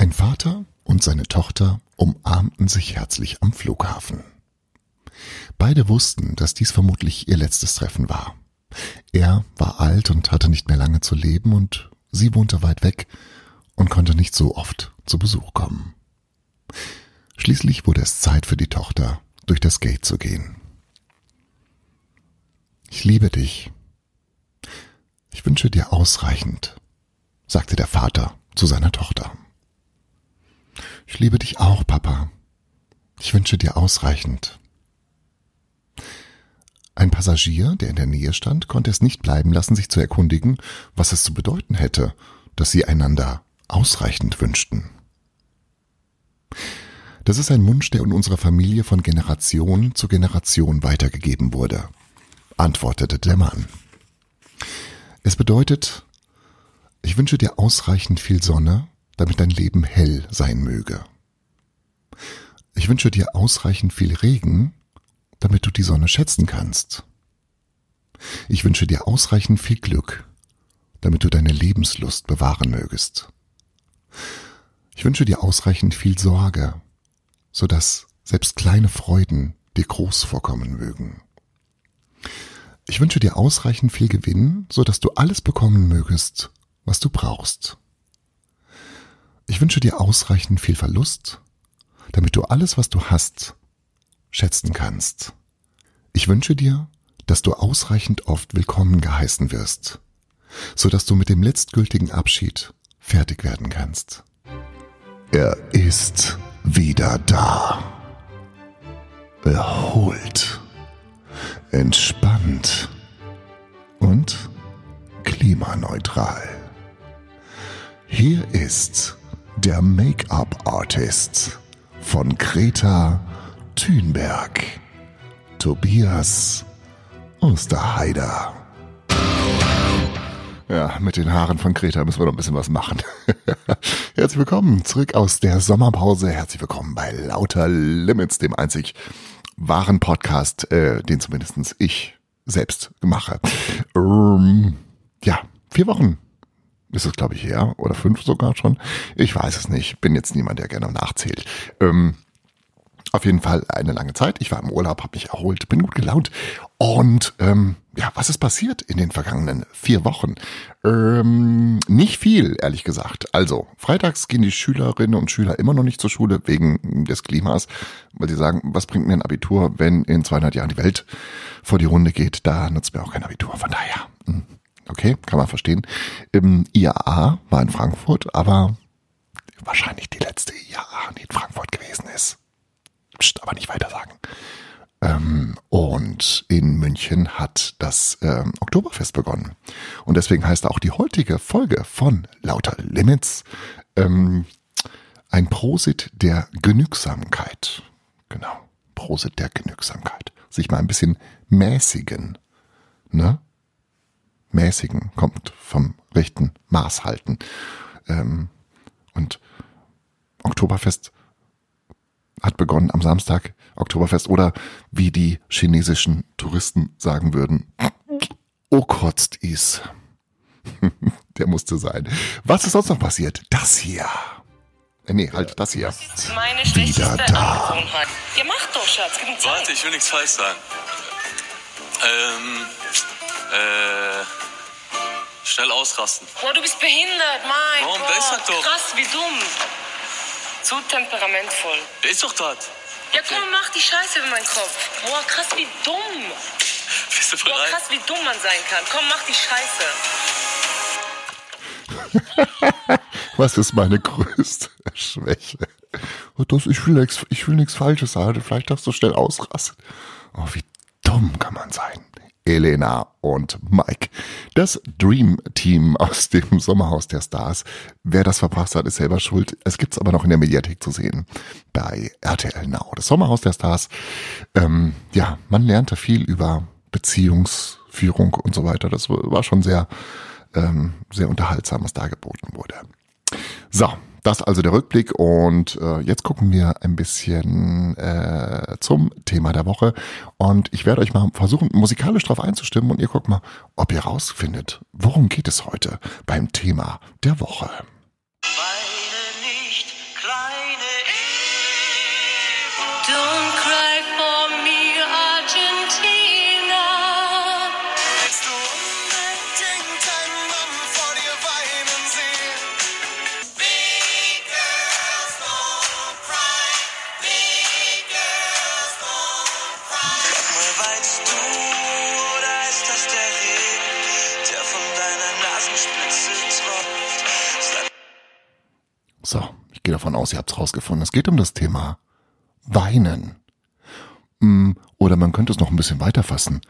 Ein Vater und seine Tochter umarmten sich herzlich am Flughafen. Beide wussten, dass dies vermutlich ihr letztes Treffen war. Er war alt und hatte nicht mehr lange zu leben und sie wohnte weit weg und konnte nicht so oft zu Besuch kommen. Schließlich wurde es Zeit für die Tochter, durch das Gate zu gehen. Ich liebe dich. Ich wünsche dir ausreichend, sagte der Vater zu seiner Tochter. Ich liebe dich auch, Papa. Ich wünsche dir ausreichend. Ein Passagier, der in der Nähe stand, konnte es nicht bleiben lassen, sich zu erkundigen, was es zu bedeuten hätte, dass sie einander ausreichend wünschten. Das ist ein Wunsch, der in unserer Familie von Generation zu Generation weitergegeben wurde, antwortete der Mann. Es bedeutet, ich wünsche dir ausreichend viel Sonne, damit dein Leben hell sein möge. Ich wünsche dir ausreichend viel Regen, damit du die Sonne schätzen kannst. Ich wünsche dir ausreichend viel Glück, damit du deine Lebenslust bewahren mögest. Ich wünsche dir ausreichend viel Sorge, so dass selbst kleine Freuden dir groß vorkommen mögen. Ich wünsche dir ausreichend viel Gewinn, so dass du alles bekommen mögest, was du brauchst. Ich wünsche dir ausreichend viel Verlust, damit du alles, was du hast, schätzen kannst. Ich wünsche dir, dass du ausreichend oft willkommen geheißen wirst, so dass du mit dem letztgültigen Abschied fertig werden kannst. Er ist wieder da. Erholt, entspannt und klimaneutral. Hier ist der Make-up-Artist von Greta Thunberg, Tobias Osterheider. Ja, mit den Haaren von Greta müssen wir noch ein bisschen was machen. Herzlich willkommen zurück aus der Sommerpause. Herzlich willkommen bei Lauter Limits, dem einzig wahren Podcast, äh, den zumindest ich selbst mache. Ähm, ja, vier Wochen ist es, glaube ich, her. Oder fünf sogar schon. Ich weiß es nicht. Bin jetzt niemand, der gerne nachzählt. Ähm, auf jeden Fall eine lange Zeit. Ich war im Urlaub, habe mich erholt, bin gut gelaunt. Und ähm, ja, was ist passiert in den vergangenen vier Wochen? Ähm, nicht viel, ehrlich gesagt. Also, freitags gehen die Schülerinnen und Schüler immer noch nicht zur Schule wegen des Klimas, weil sie sagen, was bringt mir ein Abitur, wenn in 200 Jahren die Welt vor die Runde geht? Da nutzt mir auch kein Abitur. Von daher, hm, okay, kann man verstehen. Im IAA war in Frankfurt, aber wahrscheinlich die letzte IAA, die in Frankfurt gewesen ist. Psst, aber nicht weiter sagen. Ähm, und in München hat das ähm, Oktoberfest begonnen. Und deswegen heißt auch die heutige Folge von Lauter Limits ähm, ein Prosit der Genügsamkeit. Genau, Prosit der Genügsamkeit. Sich mal ein bisschen mäßigen. Ne? Mäßigen kommt vom rechten Maß halten. Ähm, und Oktoberfest hat begonnen am Samstag, Oktoberfest, oder wie die chinesischen Touristen sagen würden, oh kotzt is. Der musste sein. Was ist sonst noch passiert? Das hier. Äh, nee, halt das hier. Meine Wieder da. Angewohnheit. Ja, mach doch, Schatz. Warte, ich will nichts falsch sagen. Ähm, äh, schnell ausrasten. Boah, du bist behindert, mein Warum? Gott. Der ist halt doch- Krass, wie dumm. Zu temperamentvoll. Der ist doch dort. Ja, komm, mach die Scheiße über meinen Kopf. Boah, krass, wie dumm. Bist du Boah, bereit? krass, wie dumm man sein kann. Komm, mach die Scheiße. Was ist meine größte Schwäche? Und das, ich will nichts, ich will nichts Falsches sagen. Vielleicht darfst du schnell ausrasten. Oh, wie dumm kann man sein. Elena und Mike. Das Dream Team aus dem Sommerhaus der Stars. Wer das verpasst hat, ist selber schuld. Es gibt's aber noch in der Mediathek zu sehen. Bei RTL Now. Das Sommerhaus der Stars. Ähm, ja, man lernte viel über Beziehungsführung und so weiter. Das war schon sehr, ähm, sehr unterhaltsam, was da geboten wurde. So, das also der Rückblick und äh, jetzt gucken wir ein bisschen äh, zum Thema der Woche und ich werde euch mal versuchen, musikalisch drauf einzustimmen und ihr guckt mal, ob ihr rausfindet, worum geht es heute beim Thema der Woche. Weine davon aus, ihr habt es rausgefunden. Es geht um das Thema Weinen. Mm, Oder man könnte es noch ein bisschen weiter fassen.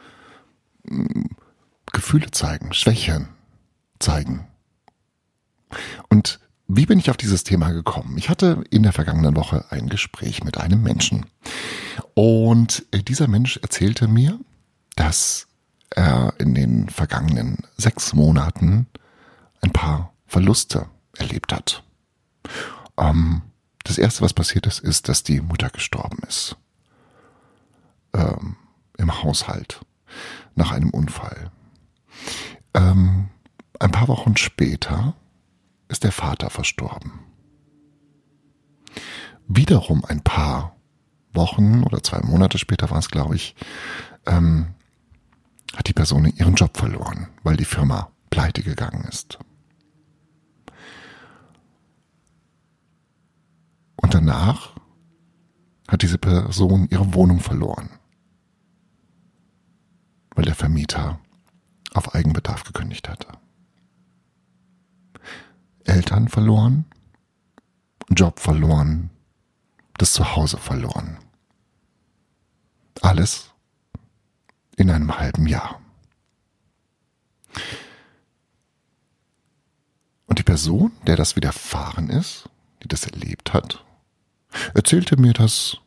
Mm, Gefühle zeigen, Schwächen zeigen. Und wie bin ich auf dieses Thema gekommen? Ich hatte in der vergangenen Woche ein Gespräch mit einem Menschen. Und äh, dieser Mensch erzählte mir, dass er in den vergangenen sechs Monaten ein paar Verluste erlebt hat. Ähm, das erste, was passiert ist, ist, dass die Mutter gestorben ist. Ähm, Im Haushalt. Nach einem Unfall. Ähm, ein paar Wochen später ist der Vater verstorben. Wiederum ein paar Wochen oder zwei Monate später war es, glaube ich, ähm, hat die Person ihren Job verloren, weil die Firma pleite gegangen ist. Und danach hat diese Person ihre Wohnung verloren, weil der Vermieter auf Eigenbedarf gekündigt hatte. Eltern verloren, Job verloren, das Zuhause verloren. Alles in einem halben Jahr. Und die Person, der das widerfahren ist, die das erlebt hat, erzählte mir das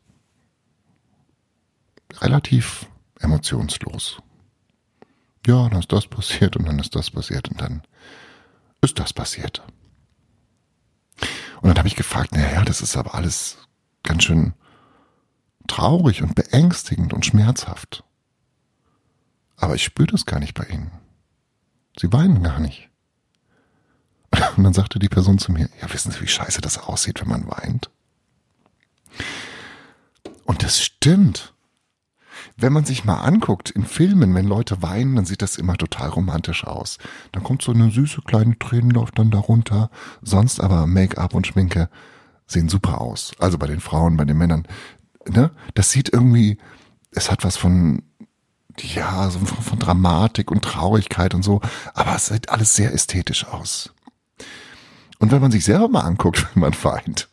relativ emotionslos. Ja, dann ist das passiert und dann ist das passiert und dann ist das passiert. Und dann habe ich gefragt, naja, das ist aber alles ganz schön traurig und beängstigend und schmerzhaft. Aber ich spüre das gar nicht bei Ihnen. Sie weinen gar nicht. Und dann sagte die Person zu mir, ja, wissen Sie, wie scheiße das aussieht, wenn man weint? Und das stimmt. Wenn man sich mal anguckt in Filmen, wenn Leute weinen, dann sieht das immer total romantisch aus. Dann kommt so eine süße kleine Tränenlauf dann darunter. Sonst aber Make-up und Schminke sehen super aus. Also bei den Frauen, bei den Männern. Ne? Das sieht irgendwie, es hat was von, ja, so von, von Dramatik und Traurigkeit und so. Aber es sieht alles sehr ästhetisch aus. Und wenn man sich selber mal anguckt, wenn man weint,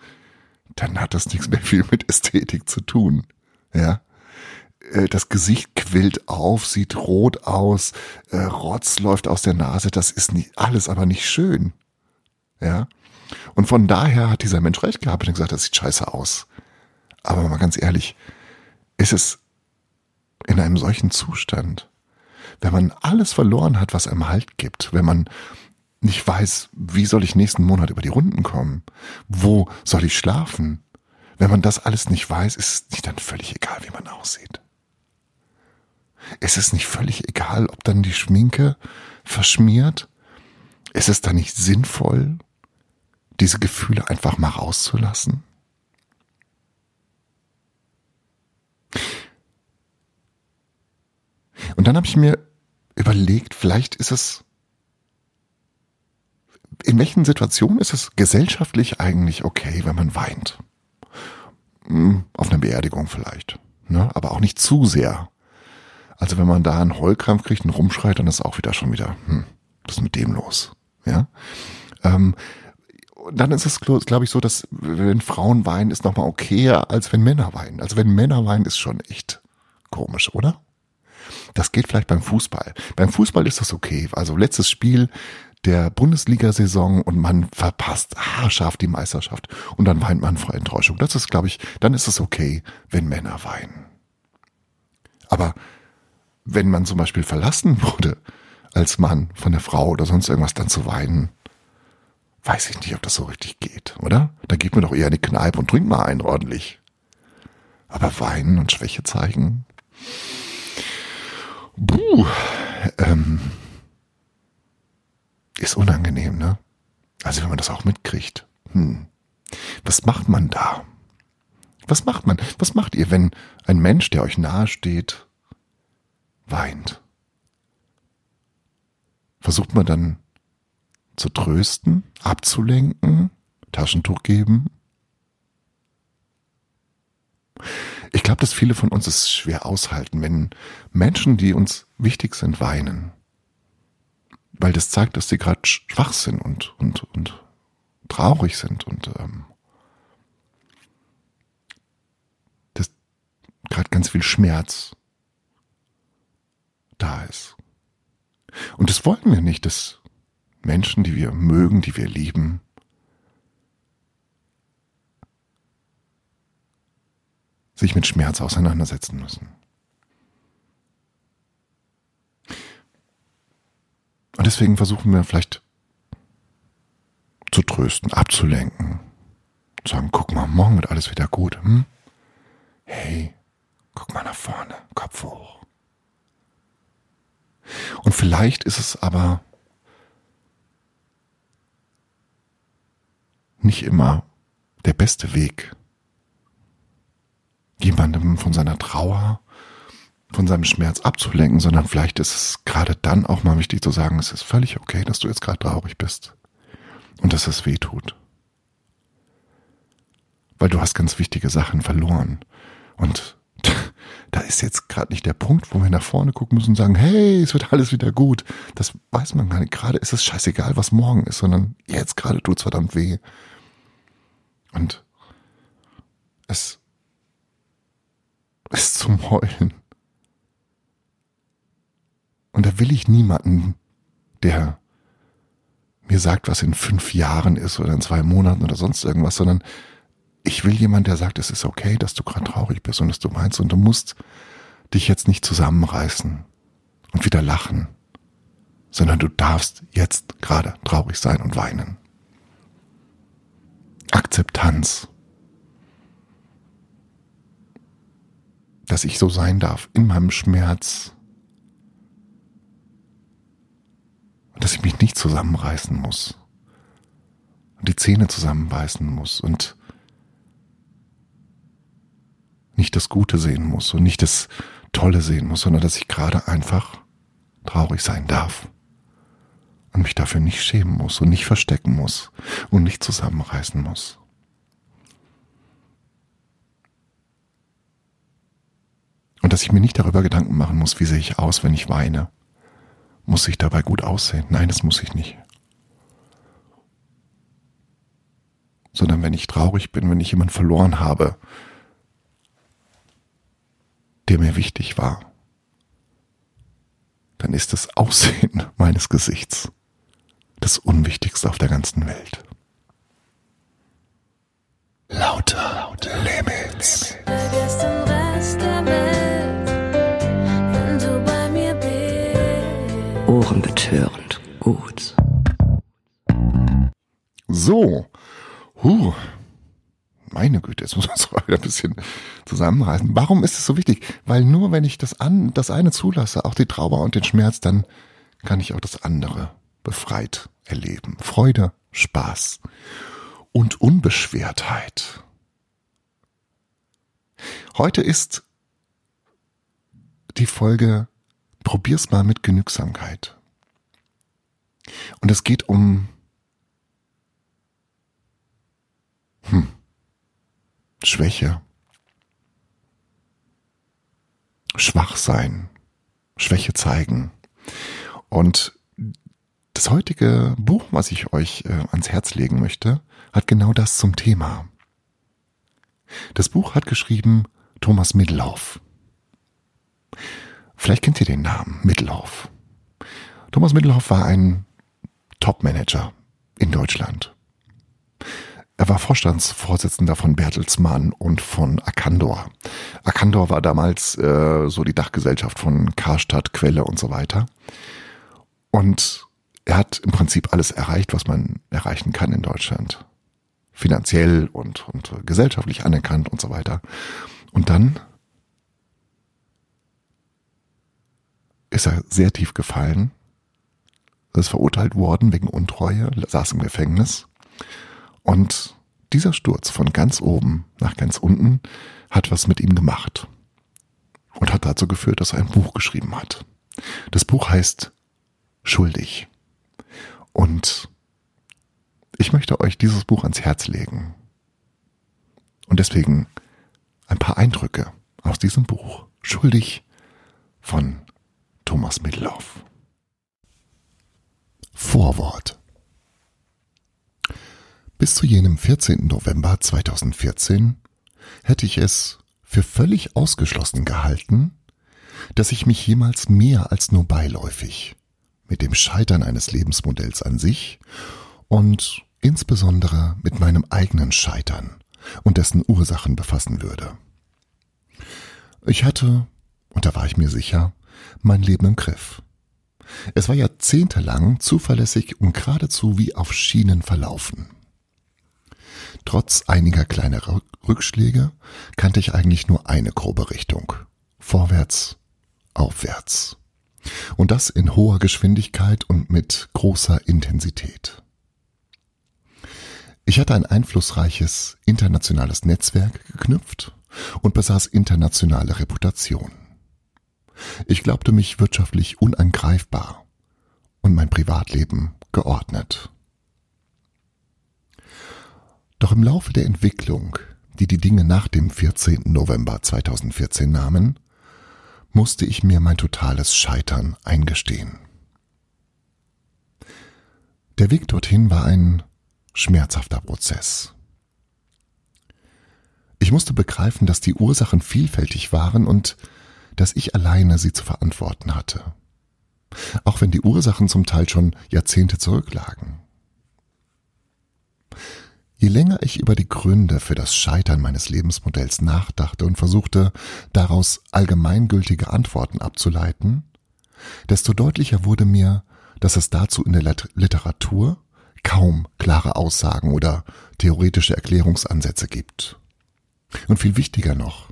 dann hat das nichts mehr viel mit Ästhetik zu tun. Ja. Äh, das Gesicht quillt auf, sieht rot aus, äh, Rotz läuft aus der Nase, das ist nicht, alles aber nicht schön. Ja. Und von daher hat dieser Mensch recht gehabt und gesagt, das sieht scheiße aus. Aber mal ganz ehrlich, ist es in einem solchen Zustand, wenn man alles verloren hat, was einem Halt gibt, wenn man nicht weiß, wie soll ich nächsten Monat über die Runden kommen? Wo soll ich schlafen? Wenn man das alles nicht weiß, ist es nicht dann völlig egal, wie man aussieht. Ist es nicht völlig egal, ob dann die Schminke verschmiert? Ist es dann nicht sinnvoll, diese Gefühle einfach mal rauszulassen? Und dann habe ich mir überlegt, vielleicht ist es in welchen Situationen ist es gesellschaftlich eigentlich okay, wenn man weint? Hm, auf einer Beerdigung vielleicht, ne? aber auch nicht zu sehr. Also wenn man da einen Heulkrampf kriegt und rumschreit, dann ist auch wieder schon wieder, hm, was ist mit dem los? Ja. Ähm, dann ist es, glaube ich, so, dass wenn Frauen weinen, ist nochmal okayer, als wenn Männer weinen. Also wenn Männer weinen, ist schon echt komisch, oder? Das geht vielleicht beim Fußball. Beim Fußball ist das okay. Also letztes Spiel, der Bundesliga-Saison und man verpasst haarscharf die Meisterschaft und dann weint man vor Enttäuschung. Das ist, glaube ich, dann ist es okay, wenn Männer weinen. Aber wenn man zum Beispiel verlassen wurde als Mann von der Frau oder sonst irgendwas, dann zu weinen, weiß ich nicht, ob das so richtig geht, oder? Da geht mir doch eher in die Kneipe und trinkt mal ein ordentlich. Aber weinen und Schwäche zeigen. Buh, ähm, ist unangenehm, ne? Also wenn man das auch mitkriegt. Hm. Was macht man da? Was macht man? Was macht ihr, wenn ein Mensch, der euch nahe steht, weint? Versucht man dann zu trösten, abzulenken, Taschentuch geben? Ich glaube, dass viele von uns es schwer aushalten, wenn Menschen, die uns wichtig sind, weinen weil das zeigt, dass sie gerade schwach sind und, und, und traurig sind und ähm, dass gerade ganz viel Schmerz da ist. Und das wollen wir nicht, dass Menschen, die wir mögen, die wir lieben, sich mit Schmerz auseinandersetzen müssen. Und deswegen versuchen wir vielleicht zu trösten, abzulenken, zu sagen, guck mal, morgen wird alles wieder gut. Hm? Hey, guck mal nach vorne, Kopf hoch. Und vielleicht ist es aber nicht immer der beste Weg, jemandem von seiner Trauer, von seinem Schmerz abzulenken, sondern vielleicht ist es gerade dann auch mal wichtig zu sagen, es ist völlig okay, dass du jetzt gerade traurig bist und dass es weh tut. Weil du hast ganz wichtige Sachen verloren und da ist jetzt gerade nicht der Punkt, wo wir nach vorne gucken müssen und sagen, hey, es wird alles wieder gut. Das weiß man gar nicht. Gerade ist es scheißegal, was morgen ist, sondern jetzt gerade tut's verdammt weh. Und es ist zum Heulen. Und da will ich niemanden, der mir sagt, was in fünf Jahren ist oder in zwei Monaten oder sonst irgendwas, sondern ich will jemanden, der sagt, es ist okay, dass du gerade traurig bist und dass du meinst und du musst dich jetzt nicht zusammenreißen und wieder lachen, sondern du darfst jetzt gerade traurig sein und weinen. Akzeptanz. Dass ich so sein darf in meinem Schmerz. Und dass ich mich nicht zusammenreißen muss. Und die Zähne zusammenbeißen muss und nicht das Gute sehen muss und nicht das Tolle sehen muss, sondern dass ich gerade einfach traurig sein darf und mich dafür nicht schämen muss und nicht verstecken muss und nicht zusammenreißen muss. Und dass ich mir nicht darüber Gedanken machen muss, wie sehe ich aus, wenn ich weine. Muss ich dabei gut aussehen? Nein, das muss ich nicht. Sondern wenn ich traurig bin, wenn ich jemanden verloren habe, der mir wichtig war, dann ist das Aussehen meines Gesichts das Unwichtigste auf der ganzen Welt. Lauter, lauter Limits. Vergiss Ohrenbetörend gut. So, huh, meine Güte, jetzt muss man mal wieder ein bisschen zusammenreißen. Warum ist es so wichtig? Weil nur wenn ich das, an, das eine zulasse, auch die Trauer und den Schmerz, dann kann ich auch das andere befreit erleben. Freude, Spaß und Unbeschwertheit. Heute ist die Folge Probier's mal mit Genügsamkeit. Und es geht um hm, Schwäche, schwach sein, Schwäche zeigen. Und das heutige Buch, was ich euch äh, ans Herz legen möchte, hat genau das zum Thema. Das Buch hat geschrieben Thomas Middelhoff. Vielleicht kennt ihr den Namen Middelhoff. Thomas Middelhoff war ein Top-Manager in Deutschland. Er war Vorstandsvorsitzender von Bertelsmann und von Arcandor. Arcandor war damals äh, so die Dachgesellschaft von Karstadt, Quelle und so weiter. Und er hat im Prinzip alles erreicht, was man erreichen kann in Deutschland. Finanziell und, und gesellschaftlich anerkannt und so weiter. Und dann ist er sehr tief gefallen, ist verurteilt worden wegen Untreue, saß im Gefängnis. Und dieser Sturz von ganz oben nach ganz unten hat was mit ihm gemacht und hat dazu geführt, dass er ein Buch geschrieben hat. Das Buch heißt Schuldig. Und ich möchte euch dieses Buch ans Herz legen. Und deswegen ein paar Eindrücke aus diesem Buch. Schuldig von Thomas Middelhoff. Vorwort Bis zu jenem 14. November 2014 hätte ich es für völlig ausgeschlossen gehalten, dass ich mich jemals mehr als nur beiläufig mit dem Scheitern eines Lebensmodells an sich und insbesondere mit meinem eigenen Scheitern und dessen Ursachen befassen würde. Ich hatte, und da war ich mir sicher, mein Leben im Griff. Es war jahrzehntelang zuverlässig und geradezu wie auf Schienen verlaufen. Trotz einiger kleiner Rückschläge kannte ich eigentlich nur eine grobe Richtung. Vorwärts, aufwärts. Und das in hoher Geschwindigkeit und mit großer Intensität. Ich hatte ein einflussreiches internationales Netzwerk geknüpft und besaß internationale Reputation. Ich glaubte mich wirtschaftlich unangreifbar und mein Privatleben geordnet. Doch im Laufe der Entwicklung, die die Dinge nach dem 14. November 2014 nahmen, musste ich mir mein totales Scheitern eingestehen. Der Weg dorthin war ein schmerzhafter Prozess. Ich musste begreifen, dass die Ursachen vielfältig waren und dass ich alleine sie zu verantworten hatte. Auch wenn die Ursachen zum Teil schon Jahrzehnte zurücklagen. Je länger ich über die Gründe für das Scheitern meines Lebensmodells nachdachte und versuchte, daraus allgemeingültige Antworten abzuleiten, desto deutlicher wurde mir, dass es dazu in der Literatur kaum klare Aussagen oder theoretische Erklärungsansätze gibt. Und viel wichtiger noch,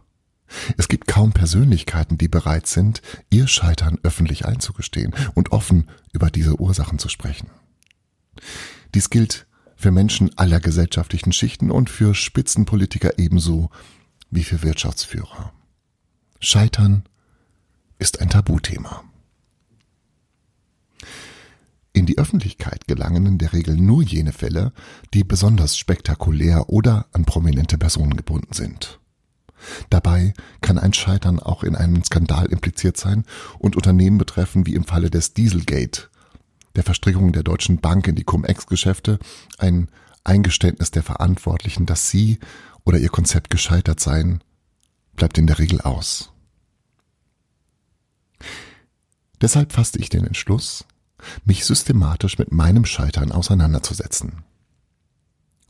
es gibt kaum Persönlichkeiten, die bereit sind, ihr Scheitern öffentlich einzugestehen und offen über diese Ursachen zu sprechen. Dies gilt für Menschen aller gesellschaftlichen Schichten und für Spitzenpolitiker ebenso wie für Wirtschaftsführer. Scheitern ist ein Tabuthema. In die Öffentlichkeit gelangen in der Regel nur jene Fälle, die besonders spektakulär oder an prominente Personen gebunden sind. Dabei kann ein Scheitern auch in einem Skandal impliziert sein und Unternehmen betreffen, wie im Falle des Dieselgate, der Verstrickung der Deutschen Bank in die Cum-Ex-Geschäfte, ein Eingeständnis der Verantwortlichen, dass sie oder ihr Konzept gescheitert seien, bleibt in der Regel aus. Deshalb fasste ich den Entschluss, mich systematisch mit meinem Scheitern auseinanderzusetzen.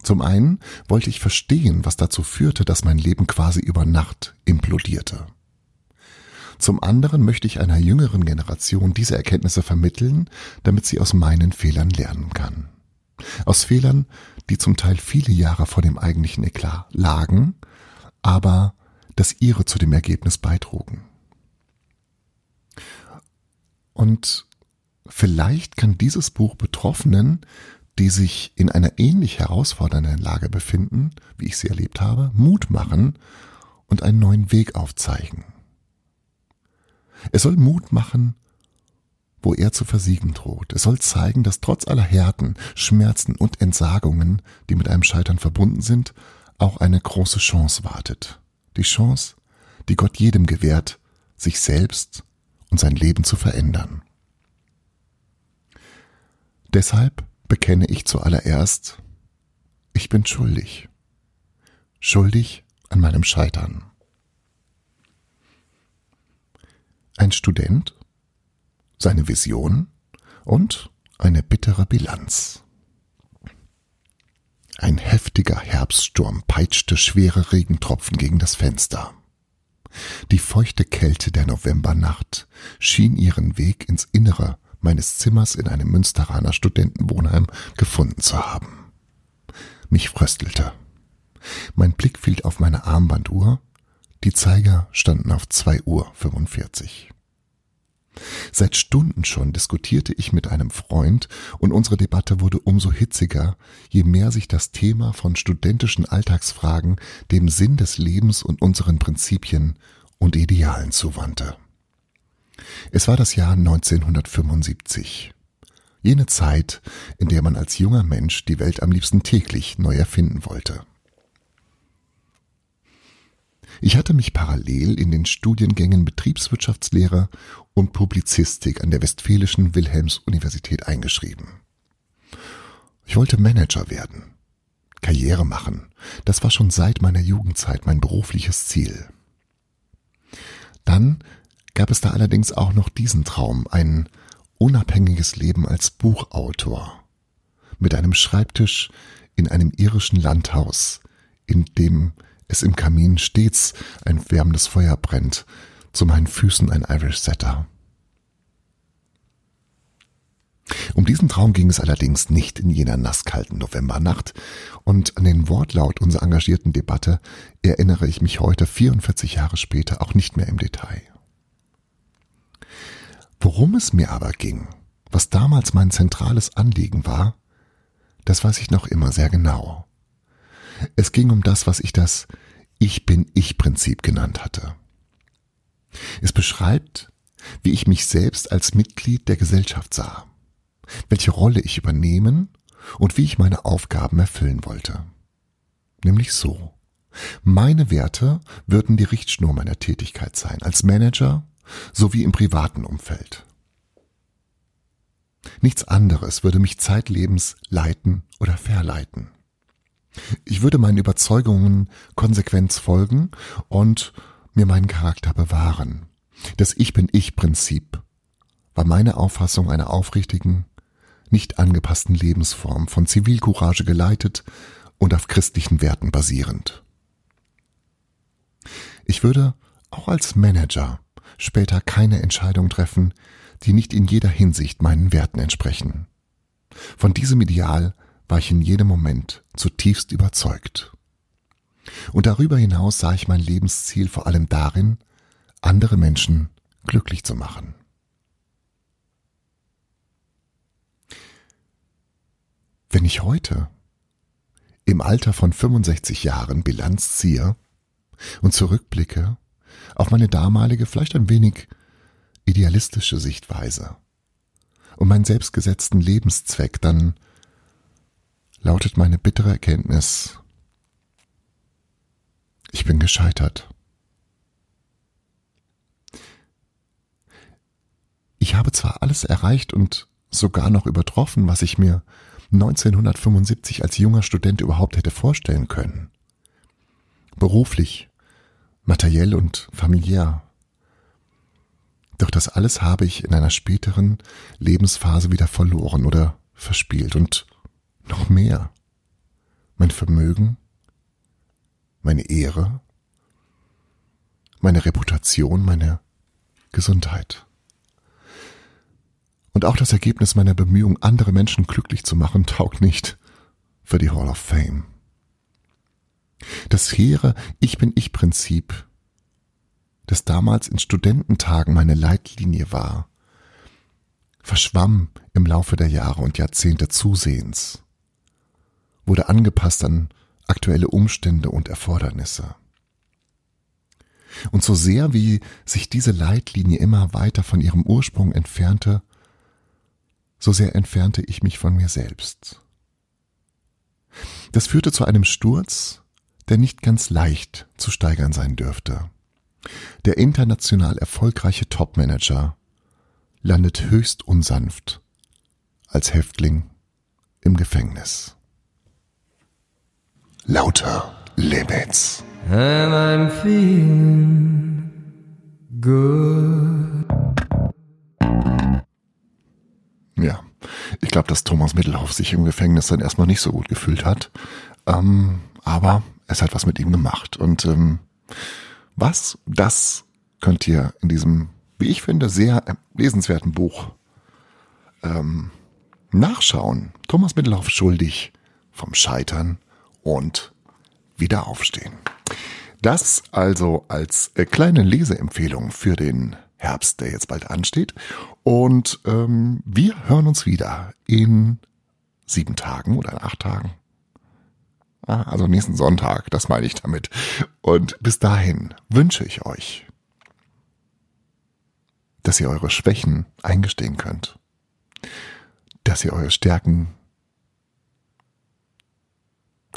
Zum einen wollte ich verstehen, was dazu führte, dass mein Leben quasi über Nacht implodierte. Zum anderen möchte ich einer jüngeren Generation diese Erkenntnisse vermitteln, damit sie aus meinen Fehlern lernen kann. Aus Fehlern, die zum Teil viele Jahre vor dem eigentlichen Eklat lagen, aber das ihre zu dem Ergebnis beitrugen. Und vielleicht kann dieses Buch Betroffenen die sich in einer ähnlich herausfordernden Lage befinden, wie ich sie erlebt habe, Mut machen und einen neuen Weg aufzeigen. Es soll Mut machen, wo er zu versiegen droht. Es soll zeigen, dass trotz aller Härten, Schmerzen und Entsagungen, die mit einem Scheitern verbunden sind, auch eine große Chance wartet. Die Chance, die Gott jedem gewährt, sich selbst und sein Leben zu verändern. Deshalb bekenne ich zuallererst, ich bin schuldig. Schuldig an meinem Scheitern. Ein Student, seine Vision und eine bittere Bilanz. Ein heftiger Herbststurm peitschte schwere Regentropfen gegen das Fenster. Die feuchte Kälte der Novembernacht schien ihren Weg ins Innere meines Zimmers in einem Münsteraner Studentenwohnheim gefunden zu haben. Mich fröstelte. Mein Blick fiel auf meine Armbanduhr. Die Zeiger standen auf zwei Uhr. fünfundvierzig. Seit Stunden schon diskutierte ich mit einem Freund und unsere Debatte wurde umso hitziger, je mehr sich das Thema von studentischen Alltagsfragen dem Sinn des Lebens und unseren Prinzipien und Idealen zuwandte. Es war das Jahr 1975. Jene Zeit, in der man als junger Mensch die Welt am liebsten täglich neu erfinden wollte. Ich hatte mich parallel in den Studiengängen Betriebswirtschaftslehre und Publizistik an der Westfälischen Wilhelms-Universität eingeschrieben. wollte Manager werden. Karriere machen. Das war schon seit meiner Jugendzeit mein berufliches Ziel. Dann gab es da allerdings auch noch diesen Traum, ein unabhängiges Leben als Buchautor. Mit einem Schreibtisch in einem irischen Landhaus, in dem es im Kamin stets ein wärmendes Feuer brennt, zu meinen Füßen ein Irish Setter. Um diesen Traum ging es allerdings nicht in jener nasskalten Novembernacht, und an den Wortlaut unserer engagierten Debatte erinnere ich mich heute 44 Jahre später auch nicht mehr im Detail. Worum es mir aber ging, was damals mein zentrales Anliegen war, das weiß ich noch immer sehr genau. Es ging um das, was ich das Ich bin Ich-Prinzip genannt hatte. Es beschreibt, wie ich mich selbst als Mitglied der Gesellschaft sah, welche Rolle ich übernehmen und wie ich meine Aufgaben erfüllen wollte. Nämlich so. Meine Werte würden die Richtschnur meiner Tätigkeit sein, als Manager sowie im privaten Umfeld. Nichts anderes würde mich zeitlebens leiten oder verleiten. Ich würde meinen Überzeugungen konsequent folgen und mir meinen Charakter bewahren. Das Ich bin Ich-Prinzip war meine Auffassung einer aufrichtigen, nicht angepassten Lebensform, von Zivilcourage geleitet und auf christlichen Werten basierend. Ich würde auch als Manager später keine Entscheidung treffen, die nicht in jeder Hinsicht meinen Werten entsprechen. Von diesem Ideal war ich in jedem Moment zutiefst überzeugt. Und darüber hinaus sah ich mein Lebensziel vor allem darin, andere Menschen glücklich zu machen. Wenn ich heute im Alter von 65 Jahren Bilanz ziehe und zurückblicke auf meine damalige, vielleicht ein wenig idealistische Sichtweise und meinen selbstgesetzten Lebenszweck, dann lautet meine bittere Erkenntnis, ich bin gescheitert. Ich habe zwar alles erreicht und sogar noch übertroffen, was ich mir 1975 als junger Student überhaupt hätte vorstellen können. Beruflich, materiell und familiär. Doch das alles habe ich in einer späteren Lebensphase wieder verloren oder verspielt und noch mehr. Mein Vermögen, meine Ehre, meine Reputation, meine Gesundheit. Und auch das Ergebnis meiner Bemühungen, andere Menschen glücklich zu machen, taugt nicht für die Hall of Fame. Das hehre Ich bin ich Prinzip, das damals in Studententagen meine Leitlinie war, verschwamm im Laufe der Jahre und Jahrzehnte zusehends, wurde angepasst an aktuelle Umstände und Erfordernisse. Und so sehr wie sich diese Leitlinie immer weiter von ihrem Ursprung entfernte, so sehr entfernte ich mich von mir selbst. Das führte zu einem Sturz, der nicht ganz leicht zu steigern sein dürfte. Der international erfolgreiche Topmanager landet höchst unsanft als Häftling im Gefängnis. Lauter Limits. And I'm feeling good. Ja, ich glaube, dass Thomas Mittelhoff sich im Gefängnis dann erstmal nicht so gut gefühlt hat. Ähm, aber es hat was mit ihm gemacht. Und ähm, was, das könnt ihr in diesem, wie ich finde, sehr lesenswerten Buch ähm, nachschauen. Thomas Mittelhoff schuldig vom Scheitern und wieder aufstehen. Das also als äh, kleine Leseempfehlung für den Herbst, der jetzt bald ansteht. Und ähm, wir hören uns wieder in sieben Tagen oder in acht Tagen. Also nächsten Sonntag, das meine ich damit. Und bis dahin wünsche ich euch, dass ihr eure Schwächen eingestehen könnt, dass ihr eure Stärken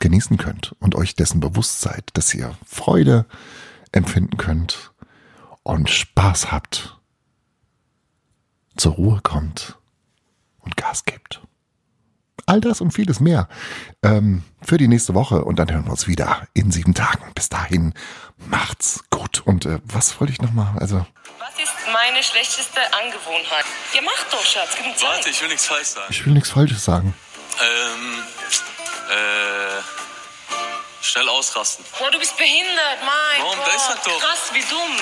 genießen könnt und euch dessen bewusst seid, dass ihr Freude empfinden könnt und Spaß habt, zur Ruhe kommt und Gas gibt. All das und vieles mehr ähm, für die nächste Woche und dann hören wir uns wieder in sieben Tagen. Bis dahin, macht's gut. Und äh, was wollte ich nochmal? Also, Was ist meine schlechteste Angewohnheit? Ja, mach doch, Schatz. Gib mir Zeit. Warte, ich will nichts falsch sagen. ich will nichts Falsches sagen. Ähm, äh, schnell ausrasten. Boah, du bist behindert, mein Warum? Gott. Da ist er doch. Krass, wie dumm.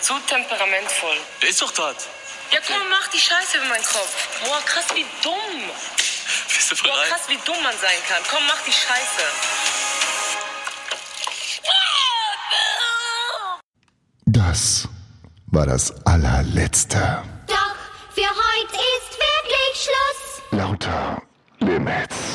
Zu temperamentvoll. Der ist doch das. Ja, komm, mach die Scheiße über meinen Kopf. Boah, krass, wie dumm. Bist du Boah, bereit? krass, wie dumm man sein kann. Komm, mach die Scheiße. Das war das allerletzte. Doch für heute ist wirklich Schluss. Lauter Limits.